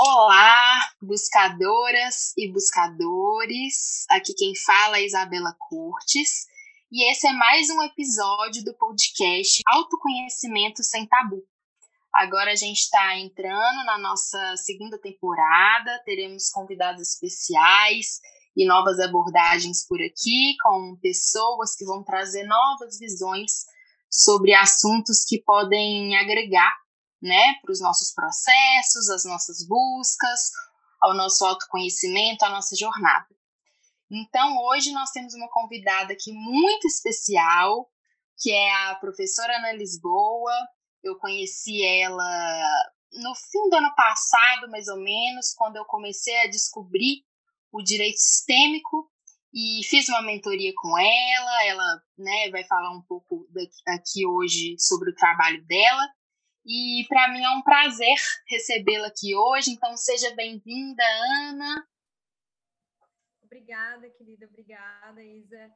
Olá, buscadoras e buscadores. Aqui quem fala é Isabela Cortes e esse é mais um episódio do podcast Autoconhecimento Sem Tabu. Agora a gente está entrando na nossa segunda temporada, teremos convidados especiais e novas abordagens por aqui, com pessoas que vão trazer novas visões sobre assuntos que podem agregar né, para os nossos processos, as nossas buscas, ao nosso autoconhecimento, à nossa jornada. Então, hoje nós temos uma convidada aqui muito especial, que é a professora Ana Lisboa. Eu conheci ela no fim do ano passado, mais ou menos, quando eu comecei a descobrir o direito sistêmico e fiz uma mentoria com ela. Ela né, vai falar um pouco aqui hoje sobre o trabalho dela. E para mim é um prazer recebê-la aqui hoje. Então seja bem-vinda, Ana. Obrigada, querida. Obrigada, Isa.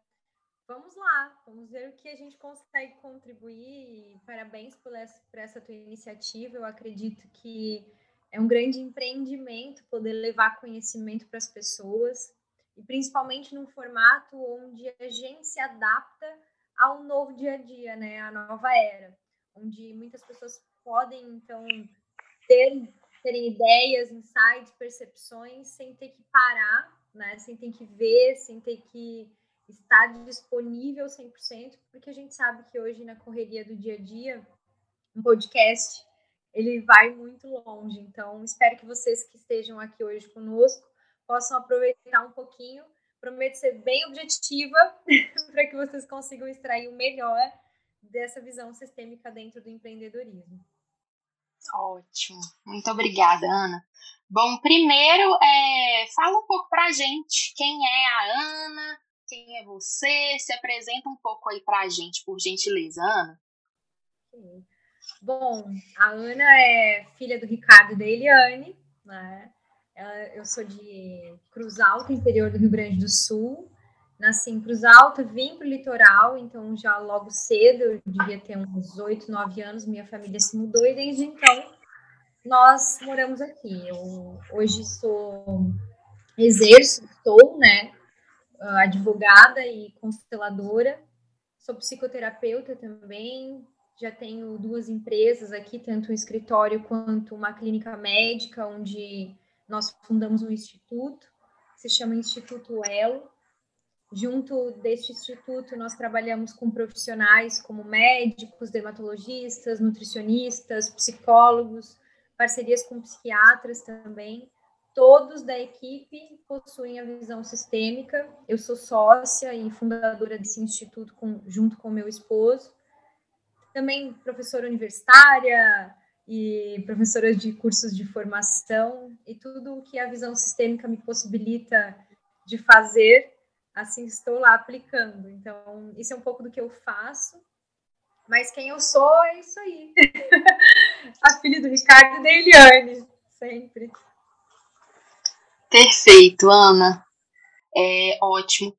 Vamos lá, vamos ver o que a gente consegue contribuir. Parabéns por essa, por essa tua iniciativa. Eu acredito que é um grande empreendimento poder levar conhecimento para as pessoas e principalmente num formato onde a gente se adapta ao novo dia a dia, né? A nova era, onde muitas pessoas podem, então, ter, terem ideias, insights, percepções, sem ter que parar, né? sem ter que ver, sem ter que estar disponível 100%, porque a gente sabe que hoje, na correria do dia a dia, um podcast ele vai muito longe. Então, espero que vocês que estejam aqui hoje conosco possam aproveitar um pouquinho. Prometo ser bem objetiva para que vocês consigam extrair o melhor dessa visão sistêmica dentro do empreendedorismo. Ótimo. Muito obrigada, Ana. Bom, primeiro, é, fala um pouco para a gente quem é a Ana, quem é você, se apresenta um pouco aí para a gente, por gentileza, Ana. Bom, a Ana é filha do Ricardo e da Eliane, né? Eu sou de Cruz Alta, interior do Rio Grande do Sul nasci em Cruz Alta, vim para o litoral, então já logo cedo, eu devia ter uns 8, 9 anos, minha família se mudou e desde então nós moramos aqui. Eu hoje sou, exerço, estou, né, advogada e consteladora, sou psicoterapeuta também, já tenho duas empresas aqui, tanto um escritório quanto uma clínica médica, onde nós fundamos um instituto, se chama Instituto Elo, Junto deste instituto, nós trabalhamos com profissionais como médicos, dermatologistas, nutricionistas, psicólogos, parcerias com psiquiatras também. Todos da equipe possuem a visão sistêmica. Eu sou sócia e fundadora desse instituto com, junto com meu esposo. Também professora universitária e professora de cursos de formação e tudo o que a visão sistêmica me possibilita de fazer assim estou lá aplicando. Então, isso é um pouco do que eu faço. Mas quem eu sou é isso aí. a filha do Ricardo e da Eliane, sempre. Perfeito, Ana. É ótimo.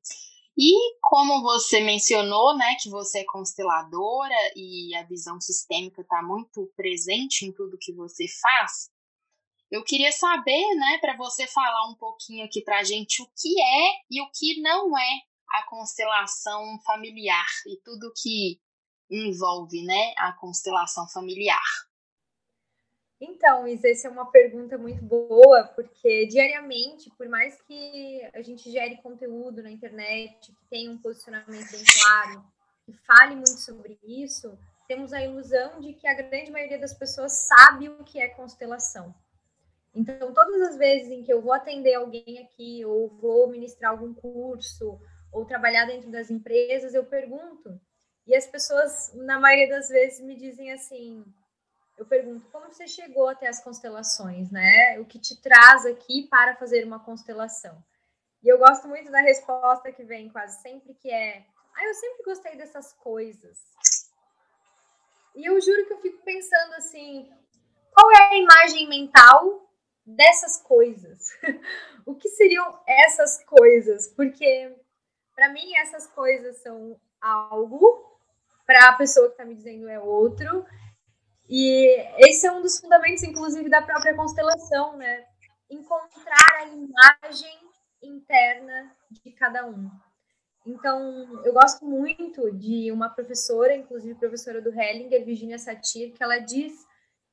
E como você mencionou, né, que você é consteladora e a visão sistêmica está muito presente em tudo que você faz, eu queria saber, né, para você falar um pouquinho aqui para a gente o que é e o que não é a constelação familiar e tudo que envolve, né, a constelação familiar. Então, Isa, essa é uma pergunta muito boa, porque diariamente, por mais que a gente gere conteúdo na internet, que tenha um posicionamento bem claro, que fale muito sobre isso, temos a ilusão de que a grande maioria das pessoas sabe o que é constelação. Então, todas as vezes em que eu vou atender alguém aqui, ou vou ministrar algum curso, ou trabalhar dentro das empresas, eu pergunto. E as pessoas, na maioria das vezes, me dizem assim: eu pergunto, como você chegou até as constelações, né? O que te traz aqui para fazer uma constelação? E eu gosto muito da resposta que vem quase sempre, que é: ah, eu sempre gostei dessas coisas. E eu juro que eu fico pensando assim: qual é a imagem mental dessas coisas. o que seriam essas coisas? Porque para mim essas coisas são algo, para a pessoa que está me dizendo é outro. E esse é um dos fundamentos, inclusive, da própria constelação, né? encontrar a imagem interna de cada um. Então, eu gosto muito de uma professora, inclusive professora do Hellinger, Virginia Satir, que ela diz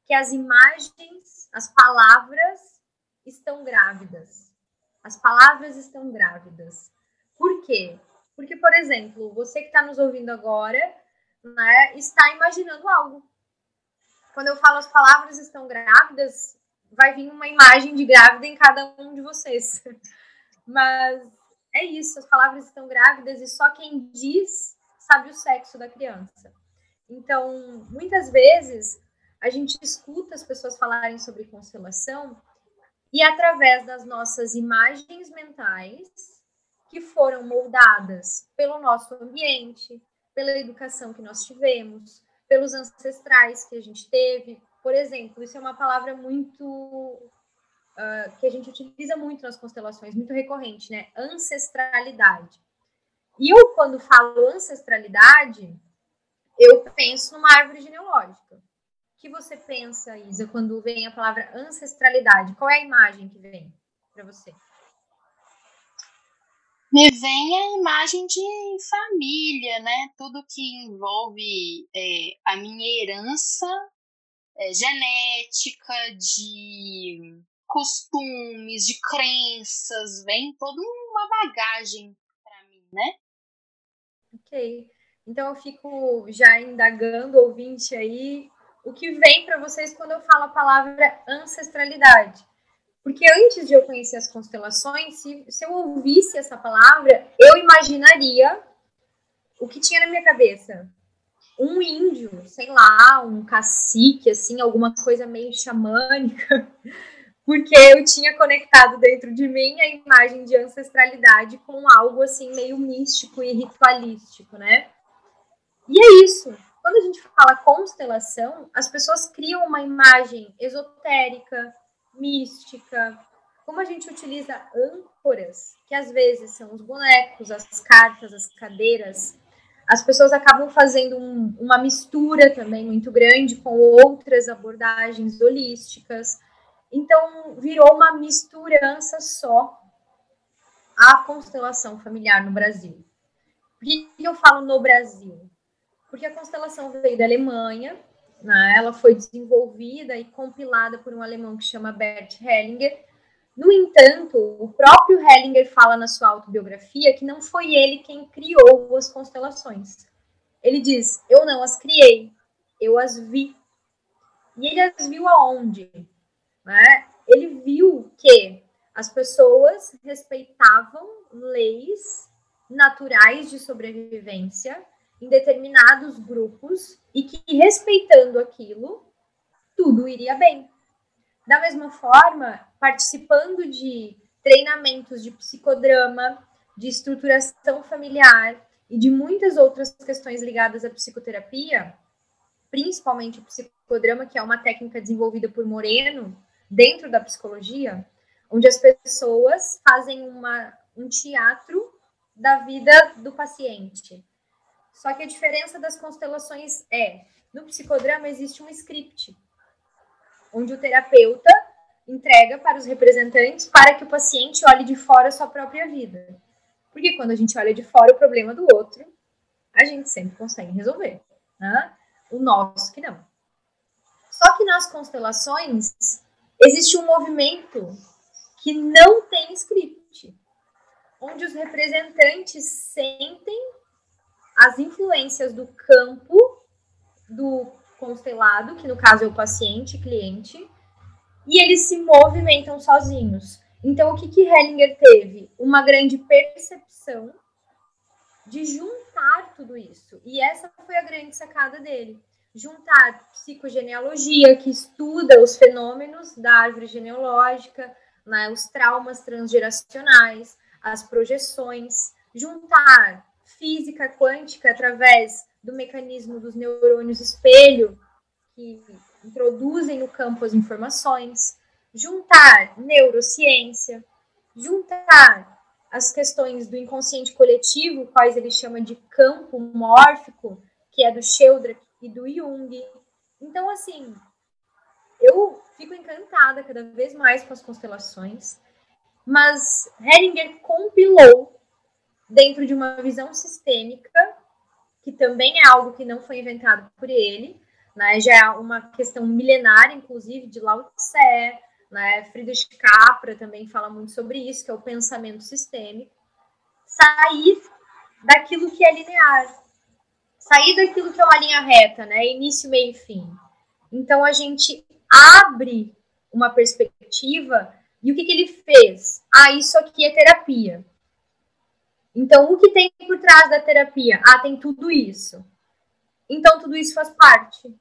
que as imagens, as palavras estão grávidas. As palavras estão grávidas. Por quê? Porque, por exemplo, você que está nos ouvindo agora né, está imaginando algo. Quando eu falo as palavras estão grávidas, vai vir uma imagem de grávida em cada um de vocês. Mas é isso, as palavras estão grávidas e só quem diz sabe o sexo da criança. Então, muitas vezes a gente escuta as pessoas falarem sobre constelação e através das nossas imagens mentais que foram moldadas pelo nosso ambiente, pela educação que nós tivemos, pelos ancestrais que a gente teve. Por exemplo, isso é uma palavra muito uh, que a gente utiliza muito nas constelações, muito recorrente, né? Ancestralidade. E eu, quando falo ancestralidade, eu penso numa árvore genealógica. Que você pensa, Isa, quando vem a palavra ancestralidade? Qual é a imagem que vem para você? Me vem a imagem de família, né? Tudo que envolve é, a minha herança é, genética, de costumes, de crenças, vem toda uma bagagem para mim, né? Ok. Então eu fico já indagando, ouvinte aí, o que vem para vocês quando eu falo a palavra ancestralidade. Porque antes de eu conhecer as constelações, se, se eu ouvisse essa palavra, eu imaginaria o que tinha na minha cabeça. Um índio, sei lá, um cacique, assim, alguma coisa meio xamânica porque eu tinha conectado dentro de mim a imagem de ancestralidade com algo assim meio místico e ritualístico, né? E é isso. Quando a gente fala constelação, as pessoas criam uma imagem esotérica, mística. Como a gente utiliza âncoras, que às vezes são os bonecos, as cartas, as cadeiras, as pessoas acabam fazendo um, uma mistura também muito grande com outras abordagens holísticas então, virou uma misturança só a constelação familiar no Brasil. Por que eu falo no Brasil? Porque a constelação veio da Alemanha, né? ela foi desenvolvida e compilada por um alemão que chama Bert Hellinger. No entanto, o próprio Hellinger fala na sua autobiografia que não foi ele quem criou as constelações. Ele diz: Eu não as criei, eu as vi. E ele as viu aonde? né, ele viu que as pessoas respeitavam leis naturais de sobrevivência em determinados grupos e que respeitando aquilo, tudo iria bem. Da mesma forma, participando de treinamentos de psicodrama, de estruturação familiar e de muitas outras questões ligadas à psicoterapia, principalmente o psicodrama, que é uma técnica desenvolvida por Moreno, dentro da psicologia, onde as pessoas fazem uma, um teatro da vida do paciente. Só que a diferença das constelações é, no psicodrama existe um script, onde o terapeuta entrega para os representantes para que o paciente olhe de fora a sua própria vida. Porque quando a gente olha de fora o problema do outro, a gente sempre consegue resolver. Né? O nosso que não. Só que nas constelações, existe um movimento que não tem script, onde os representantes sentem as influências do campo do constelado, que no caso é o paciente, cliente, e eles se movimentam sozinhos. Então, o que, que Hellinger teve? Uma grande percepção de juntar tudo isso. E essa foi a grande sacada dele juntar psicogenealogia, que estuda os fenômenos da árvore genealógica, né, os traumas transgeracionais, as projeções, juntar física quântica através do mecanismo dos neurônios espelho, que introduzem no campo as informações, juntar neurociência, juntar as questões do inconsciente coletivo, quais ele chama de campo mórfico, que é do Sheldrake, e do Jung. Então, assim, eu fico encantada cada vez mais com as constelações, mas Heringer compilou dentro de uma visão sistêmica, que também é algo que não foi inventado por ele, né? já é uma questão milenária, inclusive, de Lao Tse, né? Friedrich Capra também fala muito sobre isso, que é o pensamento sistêmico. Sair daquilo que é linear, sair daquilo que é uma linha reta, né? Início, meio e fim. Então a gente abre uma perspectiva e o que, que ele fez? Ah, isso aqui é terapia. Então o que tem por trás da terapia? Ah, tem tudo isso. Então tudo isso faz parte.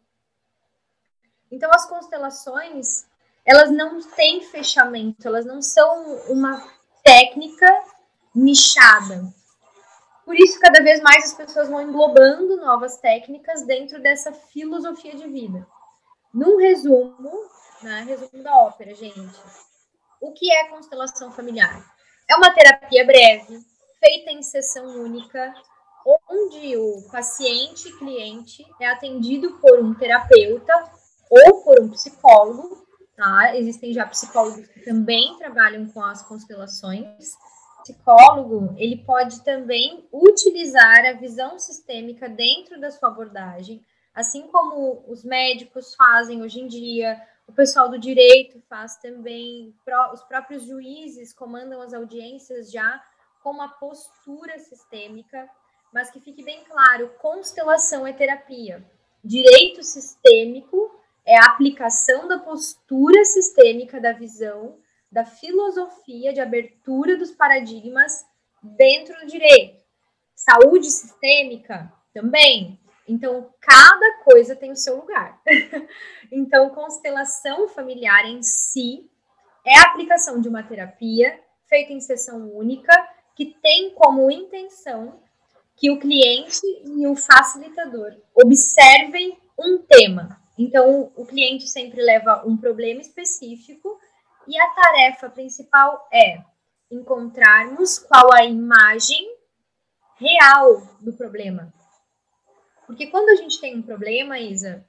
Então as constelações, elas não têm fechamento, elas não são uma técnica nichada. Por isso, cada vez mais as pessoas vão englobando novas técnicas dentro dessa filosofia de vida. Num resumo, né, resumo da ópera, gente. O que é constelação familiar? É uma terapia breve, feita em sessão única, onde o paciente cliente é atendido por um terapeuta ou por um psicólogo, tá? Existem já psicólogos que também trabalham com as constelações. O psicólogo, ele pode também utilizar a visão sistêmica dentro da sua abordagem, assim como os médicos fazem hoje em dia, o pessoal do direito faz também, os próprios juízes comandam as audiências já com uma postura sistêmica, mas que fique bem claro, constelação é terapia. Direito sistêmico é a aplicação da postura sistêmica da visão, da filosofia de abertura dos paradigmas dentro do direito. Saúde sistêmica também. Então, cada coisa tem o seu lugar. então, constelação familiar em si é a aplicação de uma terapia feita em sessão única que tem como intenção que o cliente e o facilitador observem um tema. Então, o cliente sempre leva um problema específico e a tarefa principal é encontrarmos qual a imagem real do problema. Porque quando a gente tem um problema, Isa,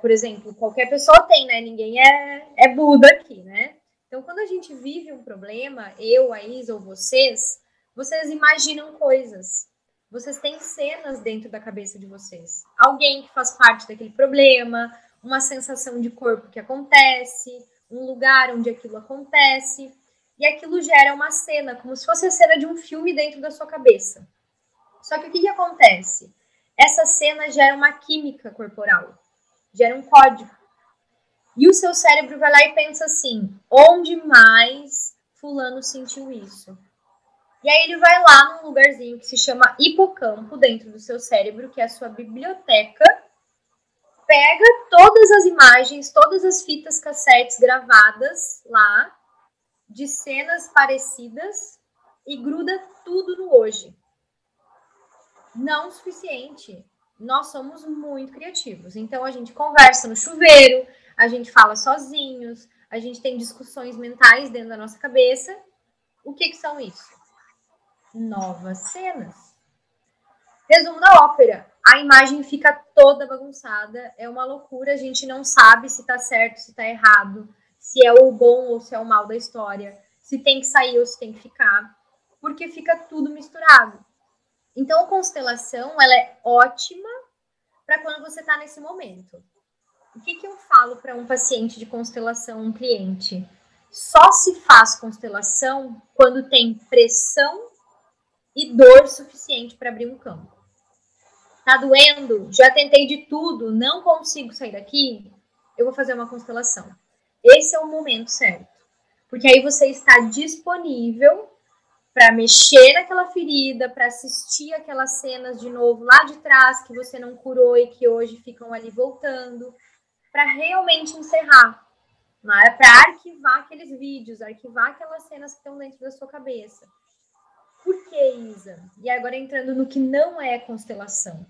por exemplo, qualquer pessoa tem, né? Ninguém é, é Buda aqui, né? Então, quando a gente vive um problema, eu, a Isa ou vocês, vocês imaginam coisas. Vocês têm cenas dentro da cabeça de vocês. Alguém que faz parte daquele problema, uma sensação de corpo que acontece, um lugar onde aquilo acontece. E aquilo gera uma cena, como se fosse a cena de um filme dentro da sua cabeça. Só que o que, que acontece? Essa cena gera uma química corporal, gera um código. E o seu cérebro vai lá e pensa assim: onde mais Fulano sentiu isso? E aí ele vai lá num lugarzinho que se chama hipocampo dentro do seu cérebro, que é a sua biblioteca, pega todas as imagens, todas as fitas cassetes gravadas lá, de cenas parecidas, e gruda tudo no hoje. Não o suficiente. Nós somos muito criativos. Então a gente conversa no chuveiro, a gente fala sozinhos, a gente tem discussões mentais dentro da nossa cabeça. O que, que são isso? novas cenas. Resumo da ópera: a imagem fica toda bagunçada, é uma loucura, a gente não sabe se tá certo, se tá errado, se é o bom ou se é o mal da história, se tem que sair ou se tem que ficar, porque fica tudo misturado. Então, a constelação ela é ótima para quando você está nesse momento. O que, que eu falo para um paciente de constelação, um cliente? Só se faz constelação quando tem pressão e dor suficiente para abrir um campo. Tá doendo? Já tentei de tudo, não consigo sair daqui? Eu vou fazer uma constelação. Esse é o momento certo. Porque aí você está disponível para mexer naquela ferida, para assistir aquelas cenas de novo lá de trás que você não curou e que hoje ficam ali voltando, para realmente encerrar, é? para arquivar aqueles vídeos, arquivar aquelas cenas que estão dentro da sua cabeça. Por que, Isa? E agora entrando no que não é constelação.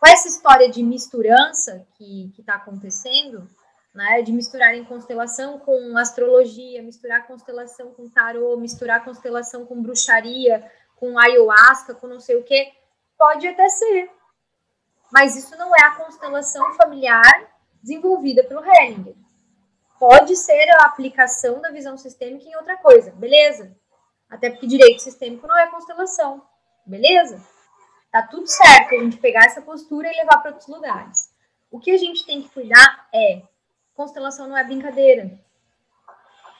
Com essa história de misturança que está acontecendo, né, de misturar em constelação com astrologia, misturar constelação com tarô, misturar constelação com bruxaria, com ayahuasca, com não sei o que, pode até ser. Mas isso não é a constelação familiar desenvolvida pelo Hellinger. Pode ser a aplicação da visão sistêmica em outra coisa, beleza? Até porque direito sistêmico não é constelação, beleza? Tá tudo certo a gente pegar essa postura e levar para outros lugares. O que a gente tem que cuidar é constelação não é brincadeira.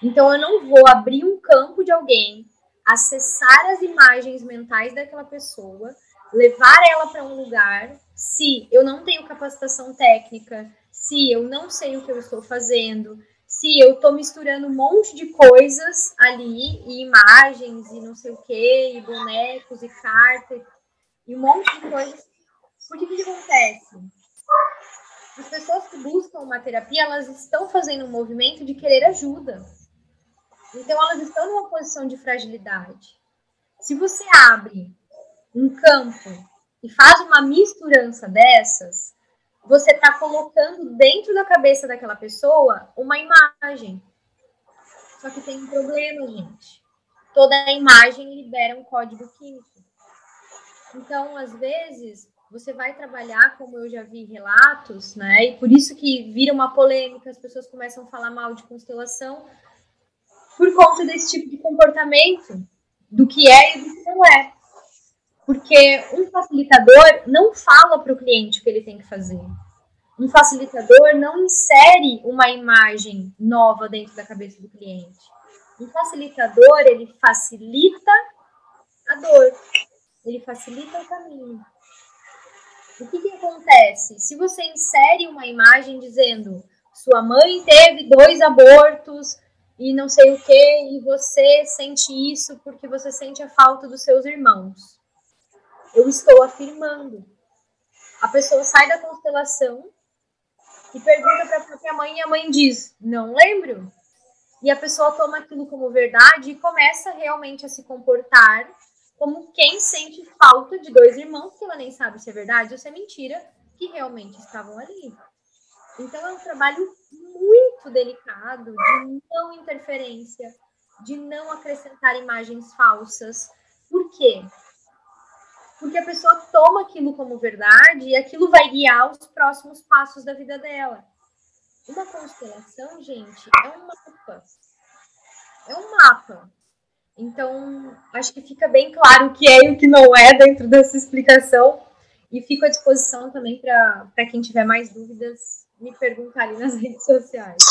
Então eu não vou abrir um campo de alguém, acessar as imagens mentais daquela pessoa, levar ela para um lugar, se eu não tenho capacitação técnica, se eu não sei o que eu estou fazendo, se eu estou misturando um monte de coisas ali, e imagens, e não sei o que, e bonecos, e cartas, e um monte de coisas. O que, que acontece? As pessoas que buscam uma terapia, elas estão fazendo um movimento de querer ajuda. Então, elas estão numa posição de fragilidade. Se você abre um campo e faz uma misturança dessas, você está colocando dentro da cabeça daquela pessoa uma imagem. Só que tem um problema, gente. Toda imagem libera um código químico. Então, às vezes, você vai trabalhar, como eu já vi relatos, né? E por isso que vira uma polêmica, as pessoas começam a falar mal de constelação, por conta desse tipo de comportamento, do que é e do que não é. Porque um facilitador não fala para o cliente o que ele tem que fazer. Um facilitador não insere uma imagem nova dentro da cabeça do cliente. Um facilitador, ele facilita a dor. Ele facilita o caminho. O que, que acontece? Se você insere uma imagem dizendo sua mãe teve dois abortos, e não sei o que, e você sente isso porque você sente a falta dos seus irmãos. Eu estou afirmando. A pessoa sai da constelação e pergunta para a própria mãe, e a mãe diz: Não lembro. E a pessoa toma aquilo como verdade e começa realmente a se comportar como quem sente falta de dois irmãos, que ela nem sabe se é verdade ou se é mentira, que realmente estavam ali. Então é um trabalho muito delicado de não interferência, de não acrescentar imagens falsas. Por quê? Porque a pessoa toma aquilo como verdade e aquilo vai guiar os próximos passos da vida dela. Uma constelação, gente, é um mapa. É um mapa. Então, acho que fica bem claro o que é e o que não é dentro dessa explicação. E fico à disposição também para quem tiver mais dúvidas me perguntar ali nas redes sociais.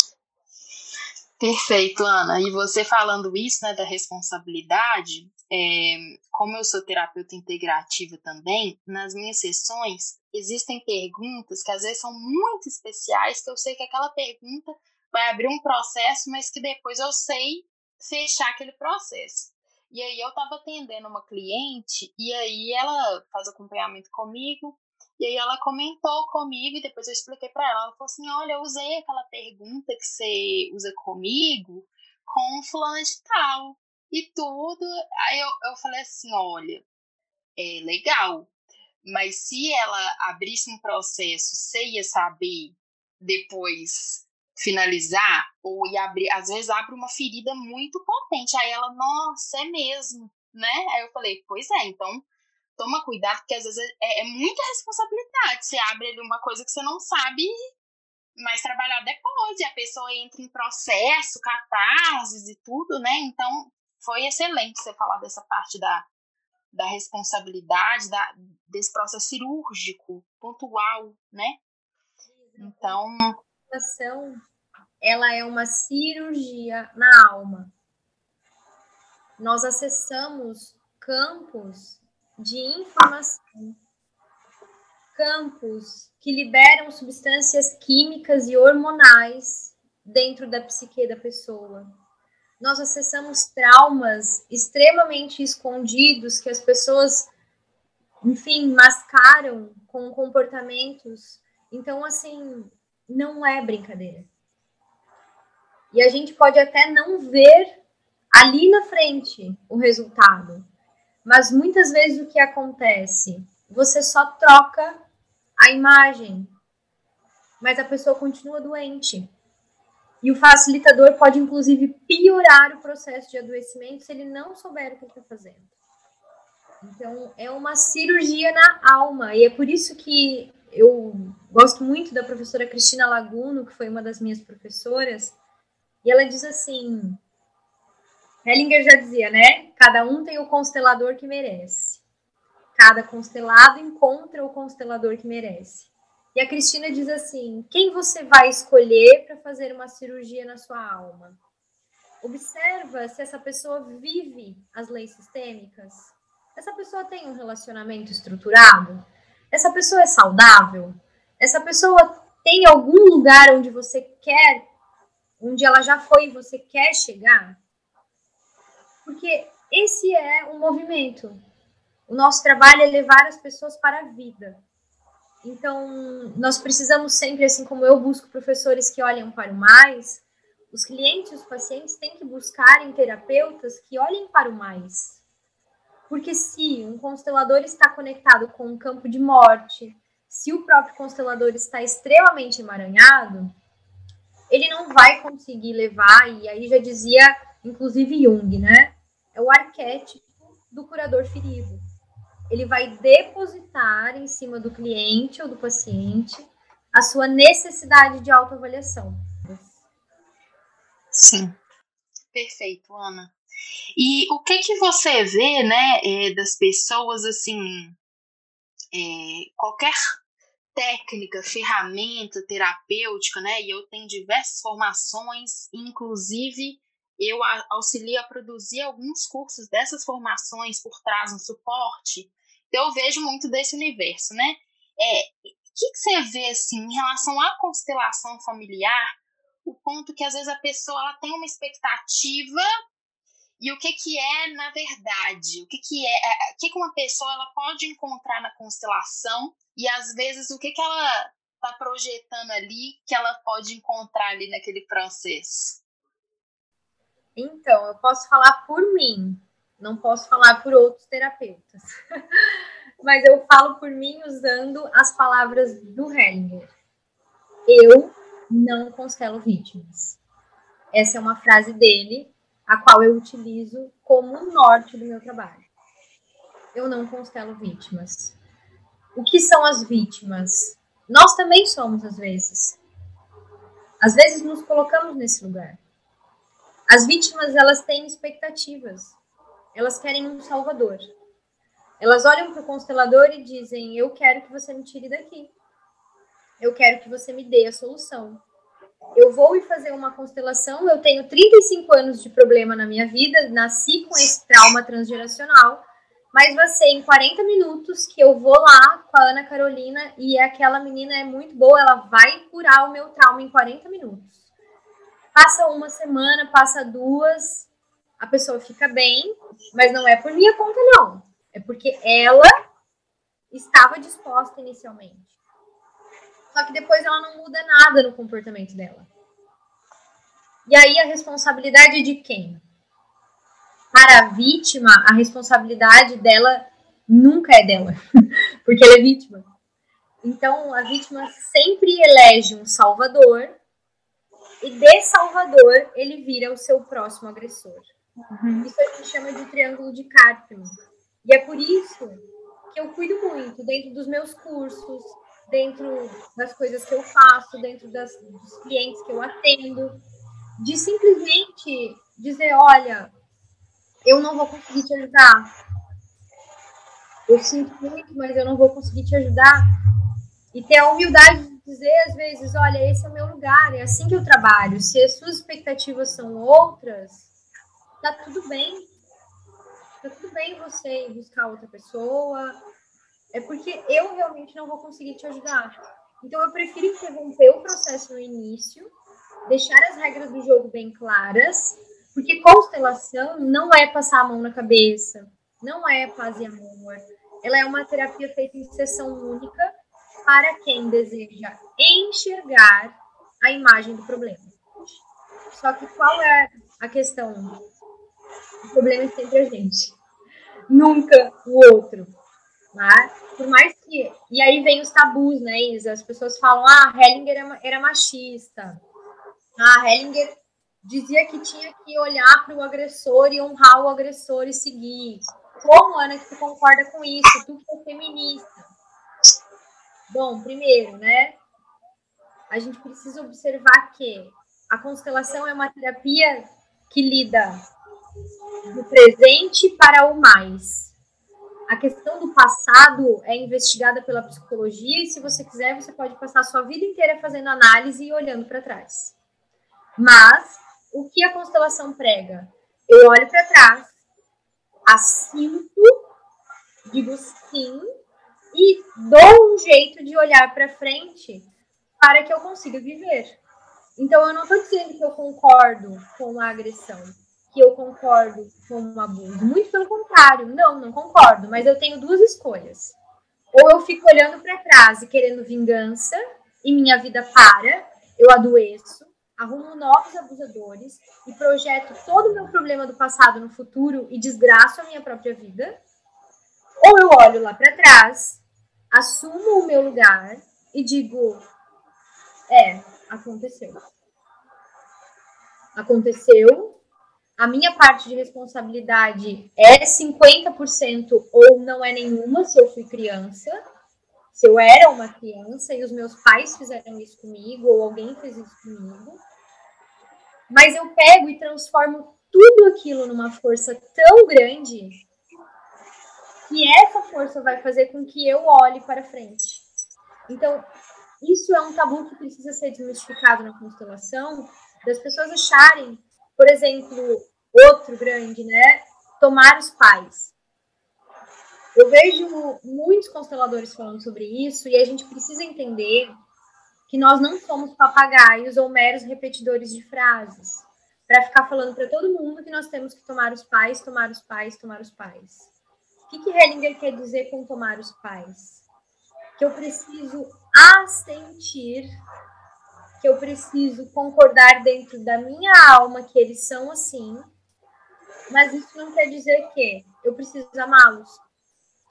Perfeito, Ana. E você falando isso, né, da responsabilidade, é, como eu sou terapeuta integrativa também, nas minhas sessões existem perguntas que às vezes são muito especiais, que eu sei que aquela pergunta vai abrir um processo, mas que depois eu sei fechar aquele processo. E aí eu estava atendendo uma cliente e aí ela faz acompanhamento comigo e aí ela comentou comigo e depois eu expliquei para ela. Ela falou assim: Olha, eu usei aquela pergunta que você usa comigo com fulana de tal e tudo. Aí eu, eu falei assim: Olha, é legal, mas se ela abrisse um processo, você ia saber depois finalizar ou ia abrir, às vezes abre uma ferida muito potente. Aí ela, nossa, é mesmo, né? Aí eu falei, pois é, então toma cuidado, porque às vezes é, é muita responsabilidade. Você abre ali uma coisa que você não sabe mais trabalhar depois, e a pessoa entra em processo, catarses e tudo, né? Então, foi excelente você falar dessa parte da, da responsabilidade, da, desse processo cirúrgico, pontual, né? Então. A ação, ela é uma cirurgia na alma. Nós acessamos campos de informação, campos que liberam substâncias químicas e hormonais dentro da psique da pessoa. Nós acessamos traumas extremamente escondidos que as pessoas, enfim, mascaram com comportamentos. Então, assim, não é brincadeira. E a gente pode até não ver ali na frente o resultado, mas muitas vezes o que acontece? Você só troca a imagem, mas a pessoa continua doente. E o facilitador pode, inclusive, piorar o processo de adoecimento se ele não souber o que está fazendo. Então, é uma cirurgia na alma. E é por isso que eu gosto muito da professora Cristina Laguno, que foi uma das minhas professoras, E ela diz assim: Hellinger já dizia, né? Cada um tem o constelador que merece. Cada constelado encontra o constelador que merece. E a Cristina diz assim: quem você vai escolher para fazer uma cirurgia na sua alma? Observa se essa pessoa vive as leis sistêmicas. Essa pessoa tem um relacionamento estruturado? Essa pessoa é saudável? Essa pessoa tem algum lugar onde você quer, onde ela já foi e você quer chegar? Porque esse é um movimento. O nosso trabalho é levar as pessoas para a vida. Então, nós precisamos sempre, assim como eu busco professores que olhem para o mais, os clientes os pacientes têm que buscar em terapeutas que olhem para o mais. Porque se um constelador está conectado com um campo de morte, se o próprio constelador está extremamente emaranhado, ele não vai conseguir levar, e aí já dizia, inclusive Jung, né? É o arquétipo do curador ferido. Ele vai depositar em cima do cliente ou do paciente a sua necessidade de autoavaliação. Sim, perfeito, Ana. E o que que você vê, né, é, das pessoas assim, é, qualquer técnica, ferramenta terapêutica, né? E eu tenho diversas formações, inclusive eu auxilio a produzir alguns cursos dessas formações por trás um suporte. Então eu vejo muito desse universo, né? É, o que, que você vê assim em relação à constelação familiar? O ponto que às vezes a pessoa ela tem uma expectativa e o que que é na verdade, o que que é, é, o que que uma pessoa ela pode encontrar na constelação e às vezes o que que ela está projetando ali que ela pode encontrar ali naquele processo. Então, eu posso falar por mim, não posso falar por outros terapeutas. Mas eu falo por mim usando as palavras do Hellinger. Eu não constelo vítimas. Essa é uma frase dele a qual eu utilizo como norte do meu trabalho. Eu não constelo vítimas. O que são as vítimas? Nós também somos, às vezes. Às vezes nos colocamos nesse lugar. As vítimas, elas têm expectativas. Elas querem um salvador. Elas olham para o constelador e dizem: Eu quero que você me tire daqui. Eu quero que você me dê a solução eu vou fazer uma constelação, eu tenho 35 anos de problema na minha vida, nasci com esse trauma transgeracional, mas vai ser em 40 minutos que eu vou lá com a Ana Carolina e aquela menina é muito boa, ela vai curar o meu trauma em 40 minutos. Passa uma semana, passa duas, a pessoa fica bem, mas não é por minha conta, não. É porque ela estava disposta inicialmente. Só que depois ela não muda nada no comportamento dela. E aí a responsabilidade é de quem? Para a vítima, a responsabilidade dela nunca é dela, porque ela é vítima. Então a vítima sempre elege um salvador e de salvador ele vira o seu próximo agressor. Uhum. Isso a gente chama de triângulo de Karpman. E é por isso que eu cuido muito dentro dos meus cursos, dentro das coisas que eu faço, dentro das, dos clientes que eu atendo, de simplesmente dizer, olha, eu não vou conseguir te ajudar. Eu sinto muito, mas eu não vou conseguir te ajudar. E ter a humildade de dizer, às vezes, olha, esse é o meu lugar, é assim que eu trabalho. Se as suas expectativas são outras, tá tudo bem. Tá tudo bem você ir buscar outra pessoa, é porque eu realmente não vou conseguir te ajudar. Então eu prefiro interromper o processo no início, deixar as regras do jogo bem claras, porque constelação não é passar a mão na cabeça, não é paz e amor. Ela é uma terapia feita em sessão única para quem deseja enxergar a imagem do problema. Só que qual é a questão? O problema é sempre a gente, nunca o outro. Né? Por mais que. E aí vem os tabus, né, Isa? As pessoas falam, ah, Hellinger era, era machista. Ah, Hellinger dizia que tinha que olhar para o agressor e honrar o agressor e seguir. Como, Ana, que tu concorda com isso? Tu que é feminista. Bom, primeiro, né? A gente precisa observar que a constelação é uma terapia que lida do presente para o mais. A questão do passado é investigada pela psicologia e, se você quiser, você pode passar a sua vida inteira fazendo análise e olhando para trás. Mas o que a constelação prega? Eu olho para trás, assinto, digo sim e dou um jeito de olhar para frente para que eu consiga viver. Então, eu não estou dizendo que eu concordo com a agressão, que eu concordo com o abuso. Muito pelo contrário, não, não concordo. Mas eu tenho duas escolhas. Ou eu fico olhando para trás e querendo vingança, e minha vida para, eu adoeço, arrumo novos abusadores e projeto todo o meu problema do passado no futuro e desgraço a minha própria vida. Ou eu olho lá para trás, assumo o meu lugar e digo: é, aconteceu. Aconteceu. A minha parte de responsabilidade é 50% ou não é nenhuma se eu fui criança. Se eu era uma criança e os meus pais fizeram isso comigo ou alguém fez isso comigo. Mas eu pego e transformo tudo aquilo numa força tão grande que essa força vai fazer com que eu olhe para frente. Então, isso é um tabu que precisa ser desmistificado na constelação, das pessoas acharem, por exemplo, outro grande, né? Tomar os pais. Eu vejo muitos consteladores falando sobre isso e a gente precisa entender que nós não somos papagaios ou meros repetidores de frases para ficar falando para todo mundo que nós temos que tomar os pais, tomar os pais, tomar os pais. O que, que Hellinger quer dizer com tomar os pais? Que eu preciso assentir, que eu preciso concordar dentro da minha alma que eles são assim, mas isso não quer dizer que eu preciso amá-los.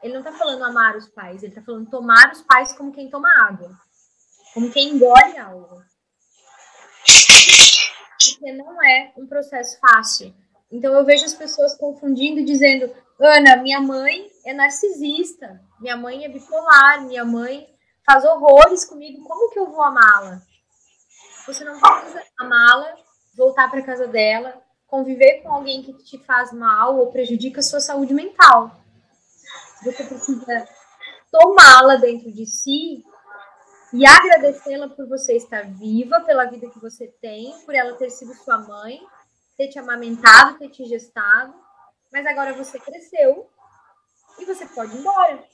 Ele não está falando amar os pais, ele está falando tomar os pais como quem toma água como quem engole algo. Porque não é um processo fácil. Então eu vejo as pessoas confundindo e dizendo: Ana, minha mãe é narcisista, minha mãe é bipolar, minha mãe faz horrores comigo, como que eu vou amá-la? Você não precisa amá-la, voltar para casa dela, conviver com alguém que te faz mal ou prejudica a sua saúde mental. Você precisa tomá-la dentro de si e agradecê-la por você estar viva, pela vida que você tem, por ela ter sido sua mãe, ter te amamentado, ter te gestado, mas agora você cresceu e você pode ir embora.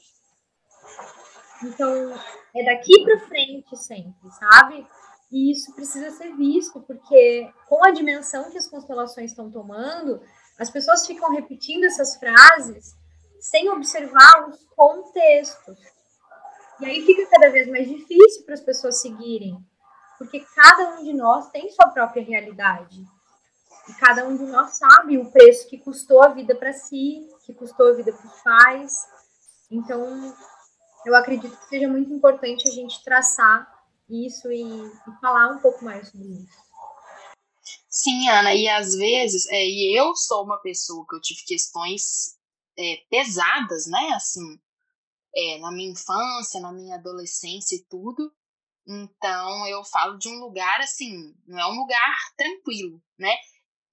Então, é daqui para frente sempre, sabe? E isso precisa ser visto, porque com a dimensão que as constelações estão tomando, as pessoas ficam repetindo essas frases sem observar os contextos. E aí fica cada vez mais difícil para as pessoas seguirem, porque cada um de nós tem sua própria realidade. E cada um de nós sabe o preço que custou a vida para si, que custou a vida para os pais. Então, eu acredito que seja muito importante a gente traçar isso e, e falar um pouco mais sobre isso. Sim, Ana, e às vezes, é, e eu sou uma pessoa que eu tive questões é, pesadas, né, assim, é, na minha infância, na minha adolescência e tudo. Então eu falo de um lugar assim, não é um lugar tranquilo, né?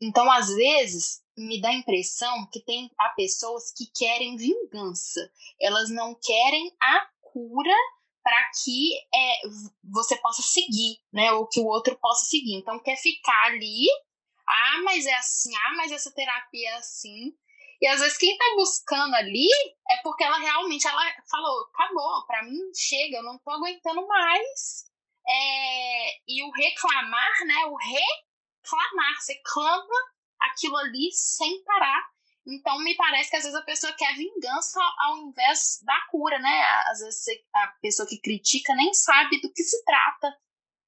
Então às vezes me dá a impressão que tem há pessoas que querem vingança. Elas não querem a cura para que é, você possa seguir, né? Ou que o outro possa seguir. Então quer ficar ali, ah, mas é assim, ah, mas essa terapia é assim. E às vezes quem tá buscando ali é porque ela realmente ela falou, acabou, para mim chega, eu não tô aguentando mais. É, e o reclamar, né? O reclamar, você clama aquilo ali sem parar. Então me parece que às vezes a pessoa quer vingança ao invés da cura, né? Às vezes a pessoa que critica nem sabe do que se trata,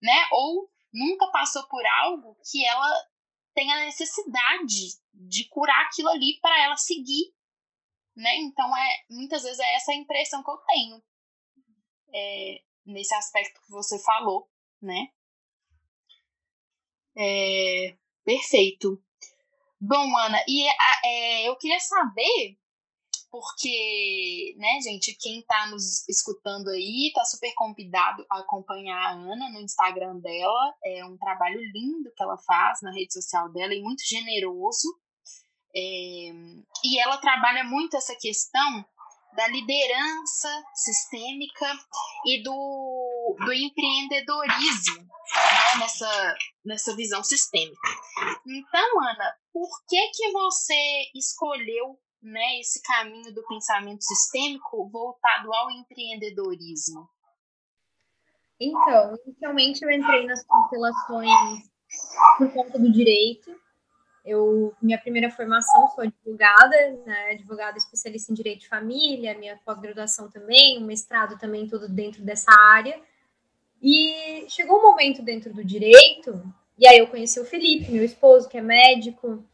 né? Ou nunca passou por algo que ela tem a necessidade de curar aquilo ali para ela seguir, né? Então é muitas vezes é essa a impressão que eu tenho é, nesse aspecto que você falou, né? É, perfeito. Bom, Ana, e é, eu queria saber porque, né, gente, quem está nos escutando aí está super convidado a acompanhar a Ana no Instagram dela. É um trabalho lindo que ela faz na rede social dela e muito generoso. É, e ela trabalha muito essa questão da liderança sistêmica e do, do empreendedorismo né, nessa, nessa visão sistêmica. Então, Ana, por que, que você escolheu né, esse caminho do pensamento sistêmico voltado ao empreendedorismo? Então, inicialmente eu entrei nas constelações por conta do direito. Eu, minha primeira formação sou advogada, né, advogada especialista em direito de família, minha pós-graduação também, um mestrado também todo dentro dessa área. E chegou um momento dentro do direito, e aí eu conheci o Felipe, meu esposo, que é médico,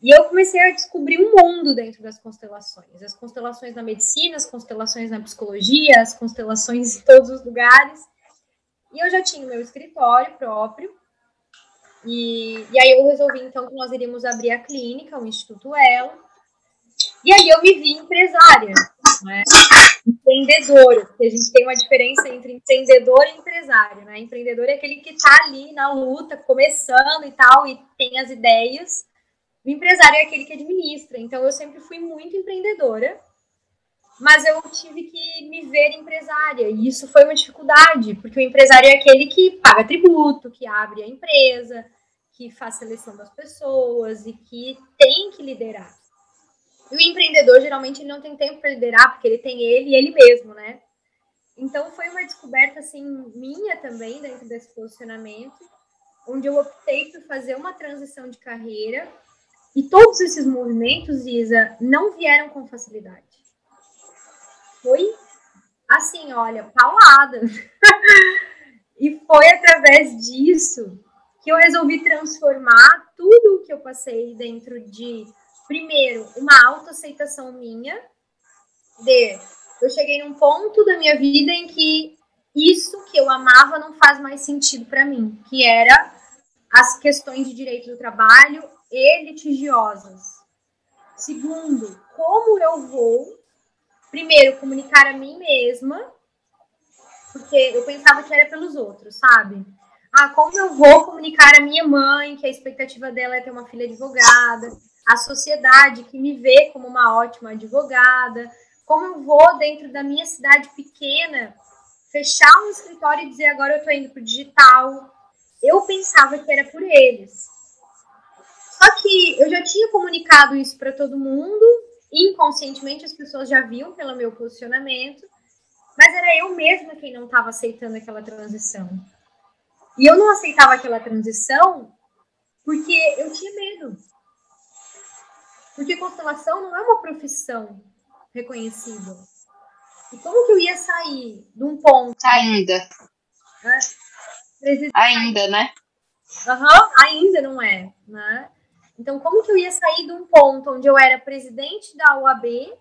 e eu comecei a descobrir um mundo dentro das constelações. As constelações na medicina, as constelações na psicologia, as constelações em todos os lugares. E eu já tinha o meu escritório próprio. E, e aí eu resolvi, então, que nós iríamos abrir a clínica, o Instituto Elo. E aí eu me vi empresária, né? Empreendedora, porque a gente tem uma diferença entre empreendedor e empresário, né? Empreendedor é aquele que está ali na luta, começando e tal, e tem as ideias, o empresário é aquele que administra. Então, eu sempre fui muito empreendedora, mas eu tive que me ver empresária. E isso foi uma dificuldade, porque o empresário é aquele que paga tributo, que abre a empresa, que faz seleção das pessoas e que tem que liderar. E o empreendedor, geralmente, ele não tem tempo para liderar, porque ele tem ele e ele mesmo, né? Então, foi uma descoberta, assim, minha também, dentro desse posicionamento, onde eu optei por fazer uma transição de carreira e todos esses movimentos, Isa, não vieram com facilidade. Foi assim, olha, paulada. e foi através disso que eu resolvi transformar tudo o que eu passei dentro de, primeiro, uma autoaceitação minha, de eu cheguei num ponto da minha vida em que isso que eu amava não faz mais sentido para mim, que era as questões de direito do trabalho, e litigiosas. Segundo, como eu vou, primeiro, comunicar a mim mesma, porque eu pensava que era pelos outros, sabe? Ah, como eu vou comunicar a minha mãe, que a expectativa dela é ter uma filha advogada, a sociedade que me vê como uma ótima advogada, como eu vou, dentro da minha cidade pequena, fechar um escritório e dizer agora eu tô indo pro digital. Eu pensava que era por eles. Só que eu já tinha comunicado isso para todo mundo, inconscientemente as pessoas já viam pelo meu posicionamento, mas era eu mesma quem não estava aceitando aquela transição. E eu não aceitava aquela transição porque eu tinha medo. Porque constelação não é uma profissão reconhecida. E como que eu ia sair de um ponto. Ainda. Né? Ainda, né? Uhum, ainda não é. Né? Então, como que eu ia sair de um ponto onde eu era presidente da UAB,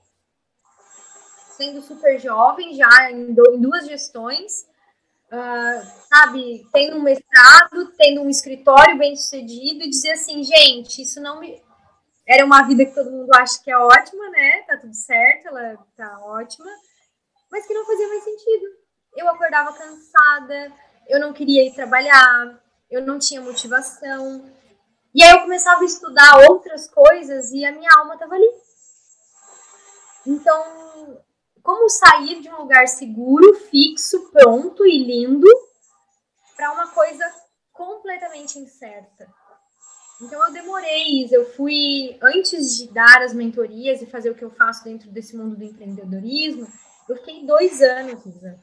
sendo super jovem, já em, duas gestões, uh, sabe, tendo um mestrado, tendo um escritório bem sucedido, e dizer assim, gente, isso não me. Era uma vida que todo mundo acha que é ótima, né? Tá tudo certo, ela tá ótima, mas que não fazia mais sentido. Eu acordava cansada, eu não queria ir trabalhar, eu não tinha motivação, e aí eu começava a estudar outras coisas e a minha alma estava ali. Então, como sair de um lugar seguro, fixo, pronto e lindo para uma coisa completamente incerta? Então eu demorei, eu fui antes de dar as mentorias e fazer o que eu faço dentro desse mundo do empreendedorismo, eu fiquei dois anos, Isa,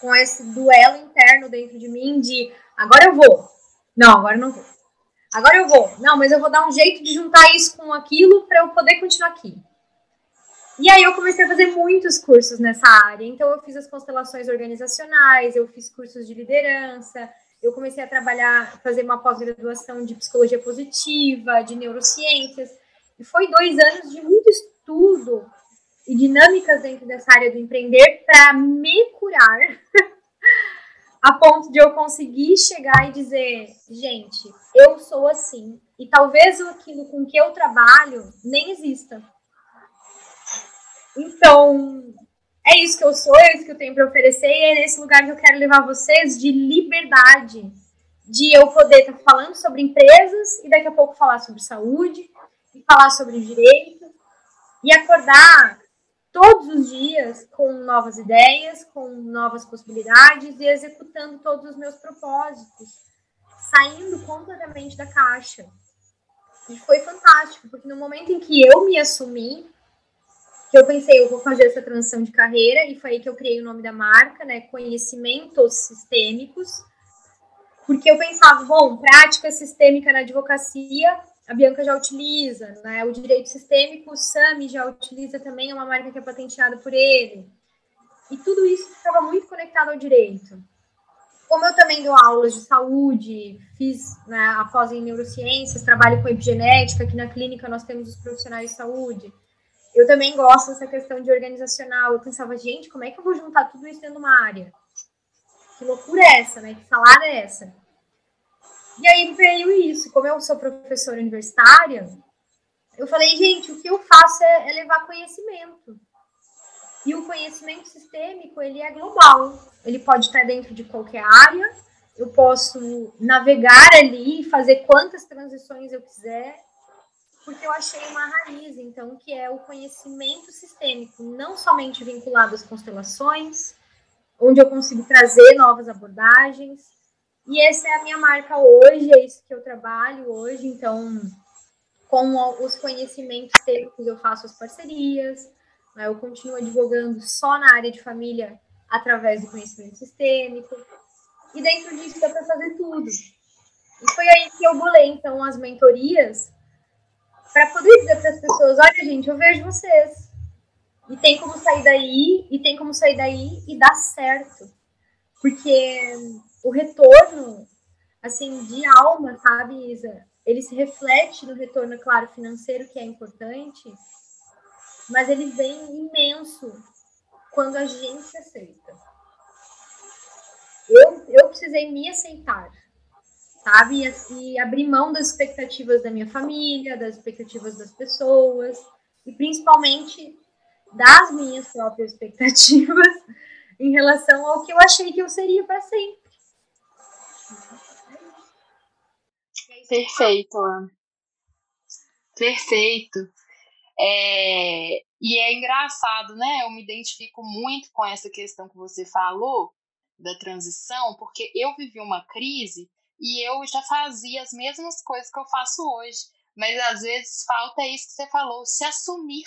com esse duelo interno dentro de mim de agora eu vou, não, agora eu não vou. Agora eu vou. Não, mas eu vou dar um jeito de juntar isso com aquilo para eu poder continuar aqui. E aí eu comecei a fazer muitos cursos nessa área. Então eu fiz as constelações organizacionais, eu fiz cursos de liderança, eu comecei a trabalhar, fazer uma pós-graduação de psicologia positiva, de neurociências. E foi dois anos de muito estudo e dinâmicas dentro dessa área do empreender para me curar a ponto de eu conseguir chegar e dizer, gente, eu sou assim. E talvez aquilo com que eu trabalho nem exista. Então, é isso que eu sou, é isso que eu tenho para oferecer, e é nesse lugar que eu quero levar vocês de liberdade. De eu poder estar tá falando sobre empresas e daqui a pouco falar sobre saúde, e falar sobre direito, e acordar todos os dias com novas ideias, com novas possibilidades e executando todos os meus propósitos, saindo completamente da caixa. E foi fantástico, porque no momento em que eu me assumi, que eu pensei, eu vou fazer essa transição de carreira, e foi aí que eu criei o nome da marca, né? Conhecimentos Sistêmicos, porque eu pensava, bom, prática sistêmica na advocacia, a Bianca já utiliza, né? O direito sistêmico, o SAMI já utiliza também, é uma marca que é patenteada por ele. E tudo isso ficava muito conectado ao direito. Como eu também dou aulas de saúde, fiz né, após em neurociências, trabalho com epigenética, aqui na clínica nós temos os profissionais de saúde. Eu também gosto dessa questão de organizacional. Eu pensava, gente, como é que eu vou juntar tudo isso dentro de uma área? Que loucura é essa, né? Que salada é essa? E aí veio isso. Como eu sou professora universitária, eu falei, gente, o que eu faço é, é levar conhecimento. E o conhecimento sistêmico, ele é global. Ele pode estar dentro de qualquer área. Eu posso navegar ali fazer quantas transições eu quiser porque eu achei uma raiz, então, que é o conhecimento sistêmico, não somente vinculado às constelações, onde eu consigo trazer novas abordagens. E essa é a minha marca hoje, é isso que eu trabalho hoje. Então, com os conhecimentos técnicos, eu faço as parcerias, né? eu continuo advogando só na área de família através do conhecimento sistêmico. E dentro disso dá para fazer tudo. E foi aí que eu bolei, então, as mentorias para poder dizer para as pessoas: olha, gente, eu vejo vocês. E tem como sair daí, e tem como sair daí e dar certo. Porque o retorno, assim, de alma, sabe, Isa? Ele se reflete no retorno, claro, financeiro, que é importante, mas ele vem imenso quando a gente se aceita. Eu, eu precisei me aceitar sabe? E, e abrir mão das expectativas da minha família, das expectativas das pessoas, e principalmente das minhas próprias expectativas em relação ao que eu achei que eu seria para sempre. Perfeito, Ana. Perfeito. É, e é engraçado, né? Eu me identifico muito com essa questão que você falou da transição, porque eu vivi uma crise e eu já fazia as mesmas coisas que eu faço hoje. Mas às vezes falta isso que você falou, se assumir.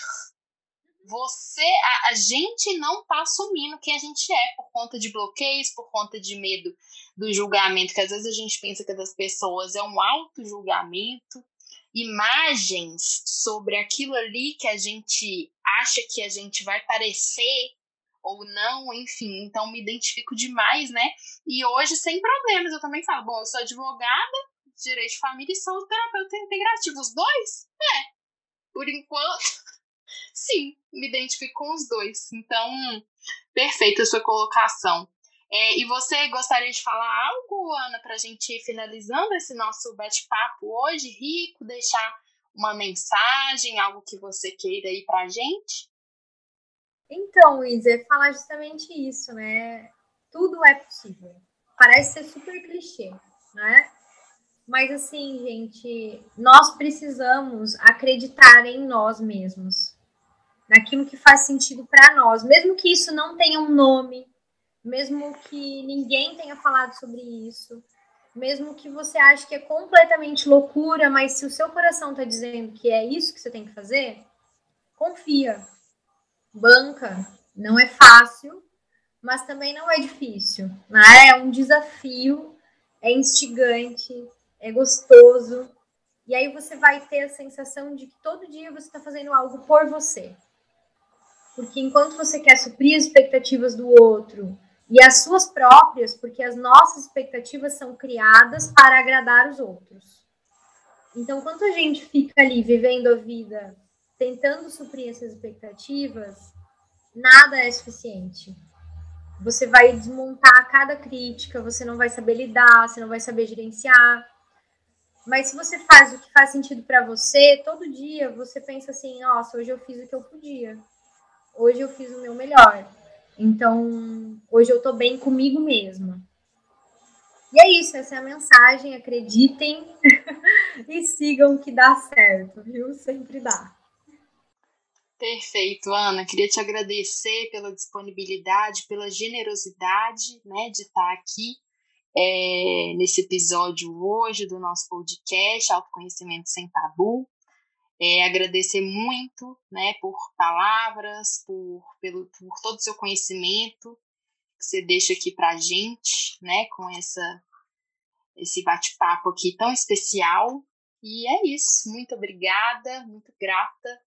Você, a, a gente não está assumindo quem a gente é por conta de bloqueios, por conta de medo do julgamento, que às vezes a gente pensa que das pessoas é um auto-julgamento, imagens sobre aquilo ali que a gente acha que a gente vai parecer ou não, enfim, então me identifico demais, né? E hoje, sem problemas, eu também falo, bom, eu sou advogada, direito de família e sou terapeuta integrativo. Os dois? É. Por enquanto, sim, me identifico com os dois. Então, perfeita a sua colocação. É, e você gostaria de falar algo, Ana, para a gente ir finalizando esse nosso bate-papo hoje, rico, deixar uma mensagem, algo que você queira aí para a gente? Então, Isa, falar justamente isso, né? Tudo é possível. Parece ser super clichê, né? Mas assim, gente, nós precisamos acreditar em nós mesmos, naquilo que faz sentido para nós, mesmo que isso não tenha um nome, mesmo que ninguém tenha falado sobre isso, mesmo que você ache que é completamente loucura, mas se o seu coração está dizendo que é isso que você tem que fazer, confia, banca não é fácil, mas também não é difícil. Né? É um desafio, é instigante, é gostoso. E aí você vai ter a sensação de que todo dia você está fazendo algo por você. Porque enquanto você quer suprir as expectativas do outro e as suas próprias, porque as nossas expectativas são criadas para agradar os outros. Então, quando a gente fica ali vivendo a vida tentando suprir essas expectativas, nada é suficiente. Você vai desmontar cada crítica, você não vai saber lidar, você não vai saber gerenciar. Mas se você faz o que faz sentido para você, todo dia você pensa assim: nossa, hoje eu fiz o que eu podia. hoje eu fiz o meu melhor. Então, hoje eu tô bem comigo mesma. E é isso, essa é a mensagem. Acreditem e sigam que dá certo, viu? Sempre dá. Perfeito, Ana. Queria te agradecer pela disponibilidade, pela generosidade, né, de estar aqui é, nesse episódio hoje do nosso podcast Autoconhecimento Sem Tabu. É, agradecer muito, né, por palavras, por, pelo, por todo o seu conhecimento que você deixa aqui para a gente, né, com essa esse bate-papo aqui tão especial. E é isso. Muito obrigada, muito grata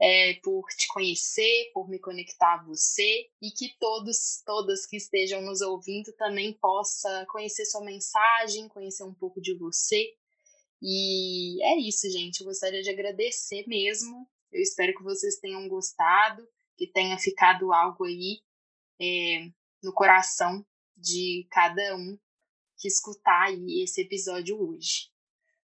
é, por te conhecer, por me conectar a você e que todos, todas que estejam nos ouvindo também possa conhecer sua mensagem, conhecer um pouco de você. E é isso, gente. Eu gostaria de agradecer mesmo. Eu espero que vocês tenham gostado, que tenha ficado algo aí é, no coração de cada um que escutar aí esse episódio hoje.